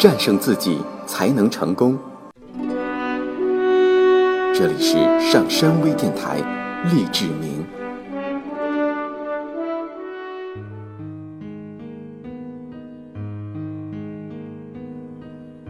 战胜自己才能成功。这里是上山微电台，励志明。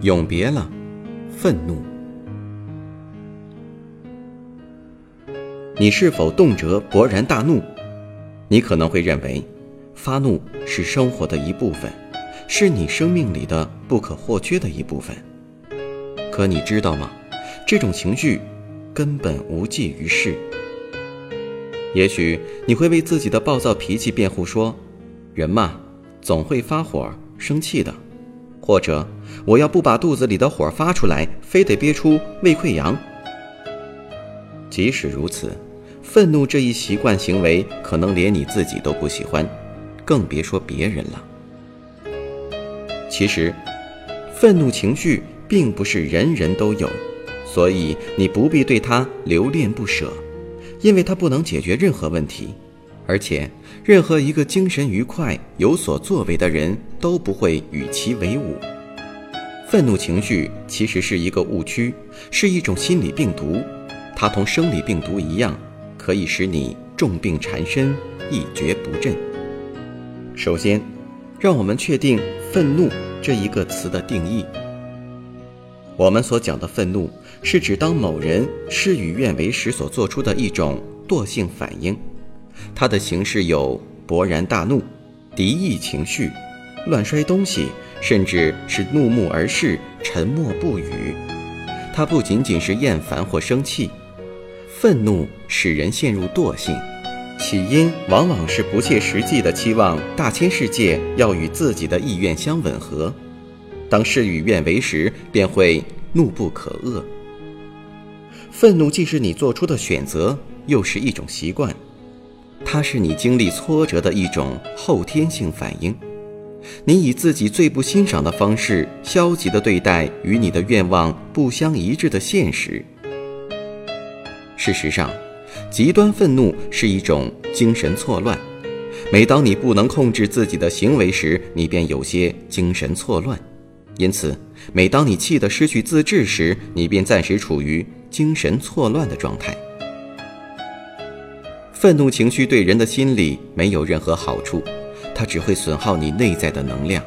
永别了，愤怒。你是否动辄勃然大怒？你可能会认为，发怒是生活的一部分，是你生命里的不可或缺的一部分。可你知道吗？这种情绪根本无济于事。也许你会为自己的暴躁脾气辩护说：“人嘛，总会发火、生气的。”或者，我要不把肚子里的火发出来，非得憋出胃溃疡。即使如此，愤怒这一习惯行为，可能连你自己都不喜欢，更别说别人了。其实，愤怒情绪并不是人人都有，所以你不必对它留恋不舍，因为它不能解决任何问题。而且，任何一个精神愉快、有所作为的人都不会与其为伍。愤怒情绪其实是一个误区，是一种心理病毒，它同生理病毒一样，可以使你重病缠身、一蹶不振。首先，让我们确定“愤怒”这一个词的定义。我们所讲的愤怒，是指当某人事与愿违时所做出的一种惰性反应。它的形式有勃然大怒、敌意情绪、乱摔东西，甚至是怒目而视、沉默不语。它不仅仅是厌烦或生气，愤怒使人陷入惰性，起因往往是不切实际的期望大千世界要与自己的意愿相吻合。当事与愿违时，便会怒不可遏。愤怒既是你做出的选择，又是一种习惯。它是你经历挫折的一种后天性反应，你以自己最不欣赏的方式消极地对待与你的愿望不相一致的现实。事实上，极端愤怒是一种精神错乱。每当你不能控制自己的行为时，你便有些精神错乱；因此，每当你气得失去自制时，你便暂时处于精神错乱的状态。愤怒情绪对人的心理没有任何好处，它只会损耗你内在的能量，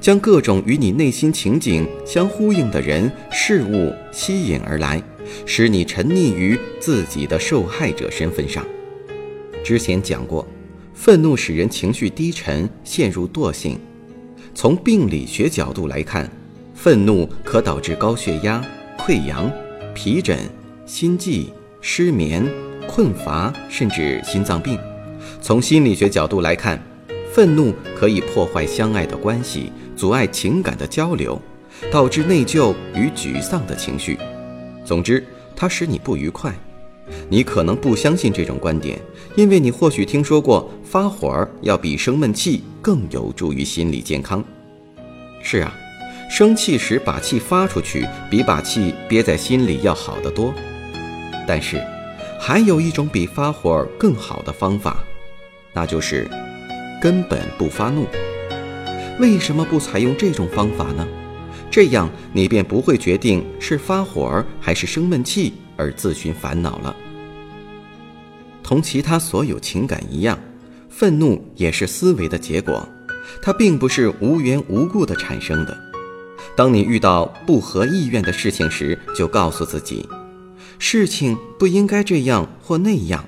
将各种与你内心情景相呼应的人事物吸引而来，使你沉溺于自己的受害者身份上。之前讲过，愤怒使人情绪低沉，陷入惰性。从病理学角度来看，愤怒可导致高血压、溃疡、皮疹、心悸、失眠。困乏甚至心脏病。从心理学角度来看，愤怒可以破坏相爱的关系，阻碍情感的交流，导致内疚与沮丧的情绪。总之，它使你不愉快。你可能不相信这种观点，因为你或许听说过发火儿要比生闷气更有助于心理健康。是啊，生气时把气发出去，比把气憋在心里要好得多。但是。还有一种比发火儿更好的方法，那就是根本不发怒。为什么不采用这种方法呢？这样你便不会决定是发火还是生闷气而自寻烦恼了。同其他所有情感一样，愤怒也是思维的结果，它并不是无缘无故的产生的。当你遇到不合意愿的事情时，就告诉自己。事情不应该这样或那样，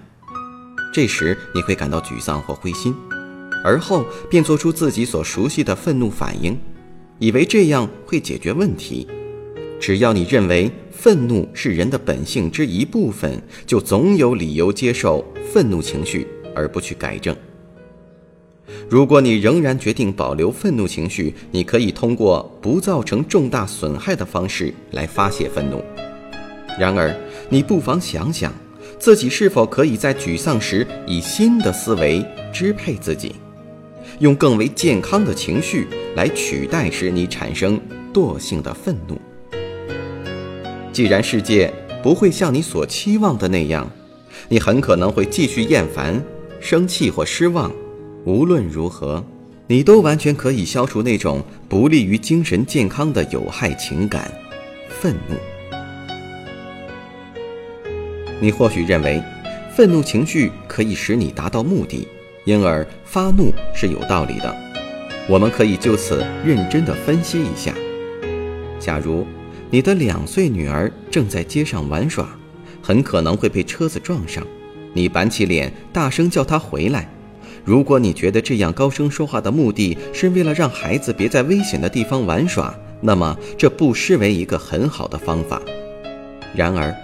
这时你会感到沮丧或灰心，而后便做出自己所熟悉的愤怒反应，以为这样会解决问题。只要你认为愤怒是人的本性之一部分，就总有理由接受愤怒情绪而不去改正。如果你仍然决定保留愤怒情绪，你可以通过不造成重大损害的方式来发泄愤怒。然而，你不妨想想，自己是否可以在沮丧时以新的思维支配自己，用更为健康的情绪来取代使你产生惰性的愤怒。既然世界不会像你所期望的那样，你很可能会继续厌烦、生气或失望。无论如何，你都完全可以消除那种不利于精神健康的有害情感——愤怒。你或许认为，愤怒情绪可以使你达到目的，因而发怒是有道理的。我们可以就此认真地分析一下。假如你的两岁女儿正在街上玩耍，很可能会被车子撞上，你板起脸大声叫她回来。如果你觉得这样高声说话的目的是为了让孩子别在危险的地方玩耍，那么这不失为一个很好的方法。然而，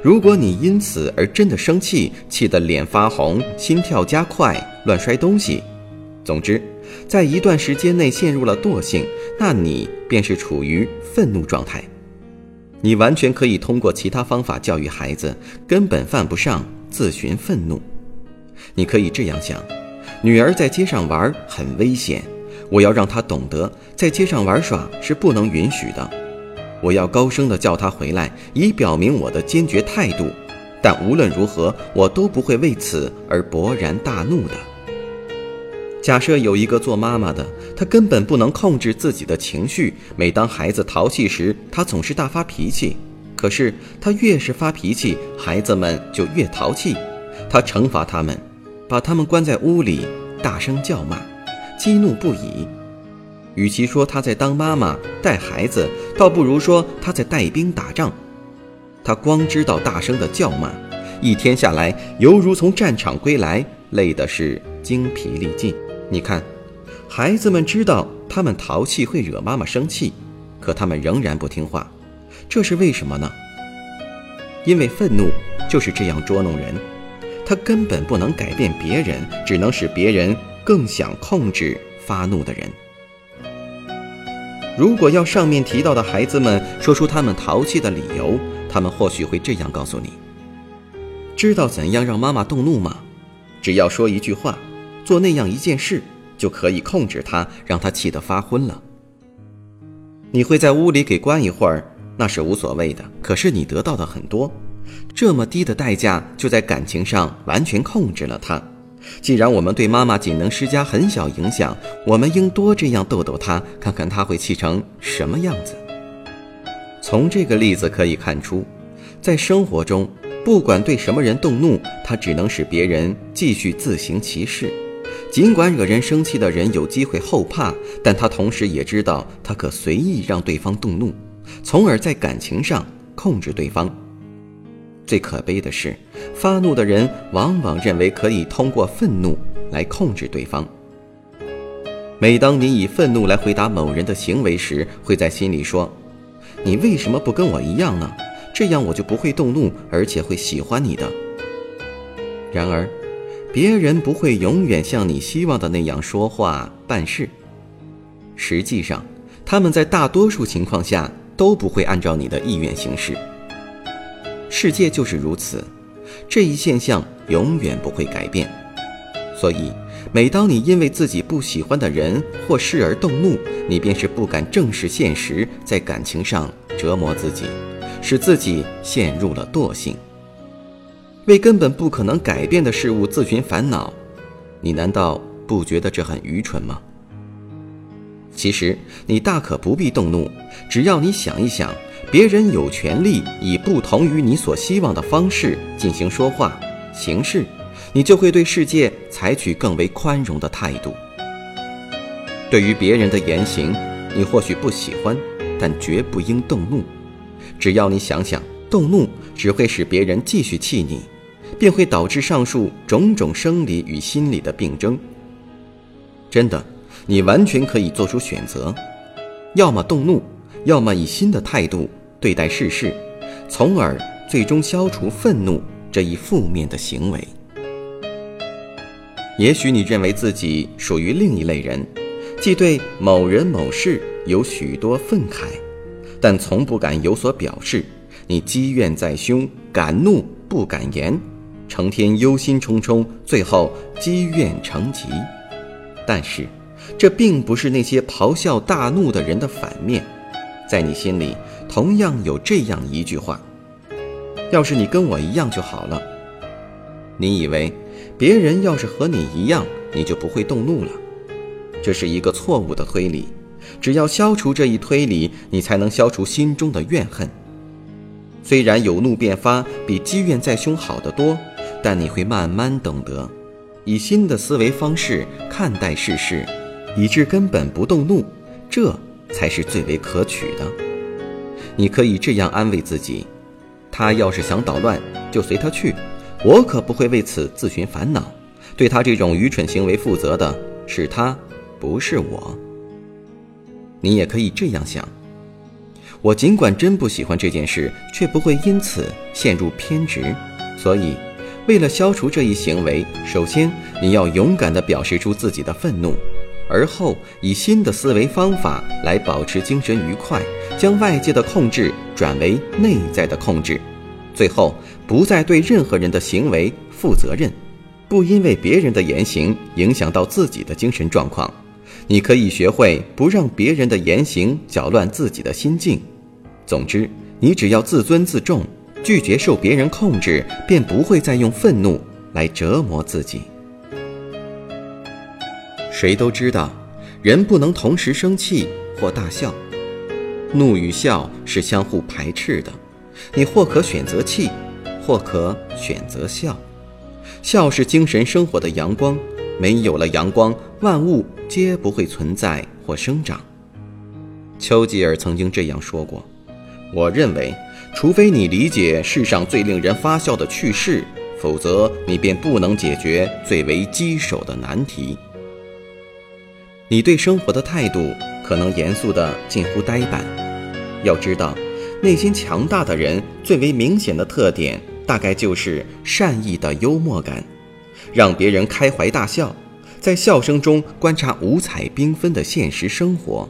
如果你因此而真的生气，气得脸发红、心跳加快、乱摔东西，总之，在一段时间内陷入了惰性，那你便是处于愤怒状态。你完全可以通过其他方法教育孩子，根本犯不上自寻愤怒。你可以这样想。女儿在街上玩很危险，我要让她懂得在街上玩耍是不能允许的。我要高声地叫他回来，以表明我的坚决态度。但无论如何，我都不会为此而勃然大怒的。假设有一个做妈妈的，她根本不能控制自己的情绪。每当孩子淘气时，她总是大发脾气。可是她越是发脾气，孩子们就越淘气。她惩罚他们。把他们关在屋里，大声叫骂，激怒不已。与其说他在当妈妈带孩子，倒不如说他在带兵打仗。他光知道大声的叫骂，一天下来犹如从战场归来，累的是精疲力尽。你看，孩子们知道他们淘气会惹妈妈生气，可他们仍然不听话，这是为什么呢？因为愤怒就是这样捉弄人。他根本不能改变别人，只能使别人更想控制发怒的人。如果要上面提到的孩子们说出他们淘气的理由，他们或许会这样告诉你：知道怎样让妈妈动怒吗？只要说一句话，做那样一件事，就可以控制他，让他气得发昏了。你会在屋里给关一会儿，那是无所谓的。可是你得到的很多。这么低的代价，就在感情上完全控制了他。既然我们对妈妈仅能施加很小影响，我们应多这样逗逗她，看看她会气成什么样子。从这个例子可以看出，在生活中，不管对什么人动怒，他只能使别人继续自行其事。尽管惹人生气的人有机会后怕，但他同时也知道，他可随意让对方动怒，从而在感情上控制对方。最可悲的是，发怒的人往往认为可以通过愤怒来控制对方。每当你以愤怒来回答某人的行为时，会在心里说：“你为什么不跟我一样呢？这样我就不会动怒，而且会喜欢你的。”然而，别人不会永远像你希望的那样说话办事。实际上，他们在大多数情况下都不会按照你的意愿行事。世界就是如此，这一现象永远不会改变。所以，每当你因为自己不喜欢的人或事而动怒，你便是不敢正视现实，在感情上折磨自己，使自己陷入了惰性，为根本不可能改变的事物自寻烦恼。你难道不觉得这很愚蠢吗？其实，你大可不必动怒，只要你想一想。别人有权利以不同于你所希望的方式进行说话、行事，你就会对世界采取更为宽容的态度。对于别人的言行，你或许不喜欢，但绝不应动怒。只要你想想，动怒只会使别人继续气你，便会导致上述种种生理与心理的病症。真的，你完全可以做出选择，要么动怒，要么以新的态度。对待世事，从而最终消除愤怒这一负面的行为。也许你认为自己属于另一类人，既对某人某事有许多愤慨，但从不敢有所表示。你积怨在胸，敢怒不敢言，成天忧心忡忡，最后积怨成疾。但是，这并不是那些咆哮大怒的人的反面。在你心里，同样有这样一句话：要是你跟我一样就好了。你以为别人要是和你一样，你就不会动怒了？这是一个错误的推理。只要消除这一推理，你才能消除心中的怨恨。虽然有怒便发比积怨在胸好得多，但你会慢慢懂得，以新的思维方式看待世事，以致根本不动怒，这才是最为可取的。你可以这样安慰自己：他要是想捣乱，就随他去，我可不会为此自寻烦恼。对他这种愚蠢行为负责的是他，不是我。你也可以这样想：我尽管真不喜欢这件事，却不会因此陷入偏执。所以，为了消除这一行为，首先你要勇敢地表示出自己的愤怒，而后以新的思维方法来保持精神愉快，将外界的控制转为内在的控制，最后不再对任何人的行为负责任，不因为别人的言行影响到自己的精神状况。你可以学会不让别人的言行搅乱自己的心境。总之，你只要自尊自重，拒绝受别人控制，便不会再用愤怒来折磨自己。谁都知道，人不能同时生气或大笑，怒与笑是相互排斥的。你或可选择气，或可选择笑。笑是精神生活的阳光，没有了阳光，万物。皆不会存在或生长。丘吉尔曾经这样说过：“我认为，除非你理解世上最令人发笑的趣事，否则你便不能解决最为棘手的难题。”你对生活的态度可能严肃得近乎呆板。要知道，内心强大的人最为明显的特点，大概就是善意的幽默感，让别人开怀大笑。在笑声中观察五彩缤纷的现实生活，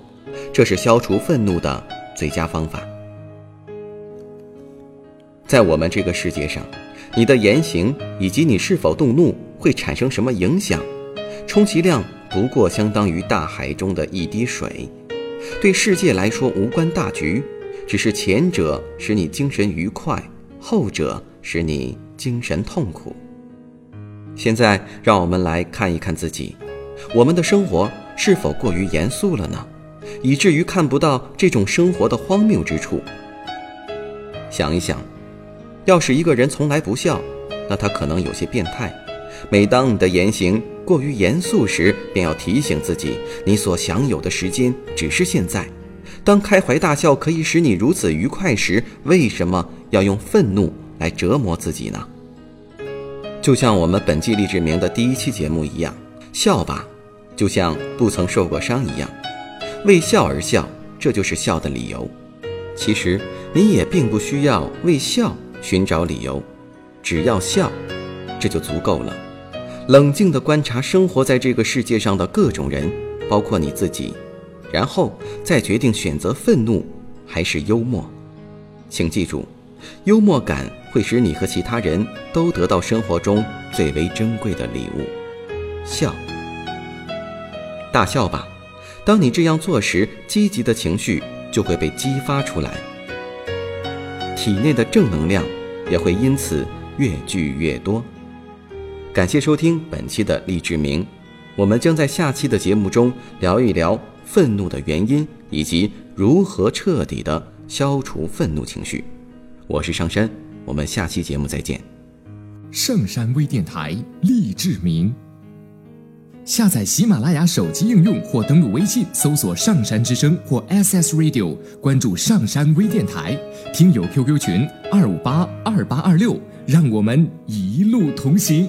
这是消除愤怒的最佳方法。在我们这个世界上，你的言行以及你是否动怒会产生什么影响，充其量不过相当于大海中的一滴水，对世界来说无关大局。只是前者使你精神愉快，后者使你精神痛苦。现在，让我们来看一看自己，我们的生活是否过于严肃了呢？以至于看不到这种生活的荒谬之处。想一想，要是一个人从来不笑，那他可能有些变态。每当你的言行过于严肃时，便要提醒自己，你所享有的时间只是现在。当开怀大笑可以使你如此愉快时，为什么要用愤怒来折磨自己呢？就像我们本季励志名的第一期节目一样，笑吧，就像不曾受过伤一样，为笑而笑，这就是笑的理由。其实你也并不需要为笑寻找理由，只要笑，这就足够了。冷静地观察生活在这个世界上的各种人，包括你自己，然后再决定选择愤怒还是幽默。请记住。幽默感会使你和其他人都得到生活中最为珍贵的礼物——笑。大笑吧！当你这样做时，积极的情绪就会被激发出来，体内的正能量也会因此越聚越多。感谢收听本期的励志明，我们将在下期的节目中聊一聊愤怒的原因以及如何彻底的消除愤怒情绪。我是上山，我们下期节目再见。上山微电台励志明，下载喜马拉雅手机应用或登录微信搜索“上山之声”或 SS Radio，关注上山微电台，听友 QQ 群二五八二八二六，让我们一路同行。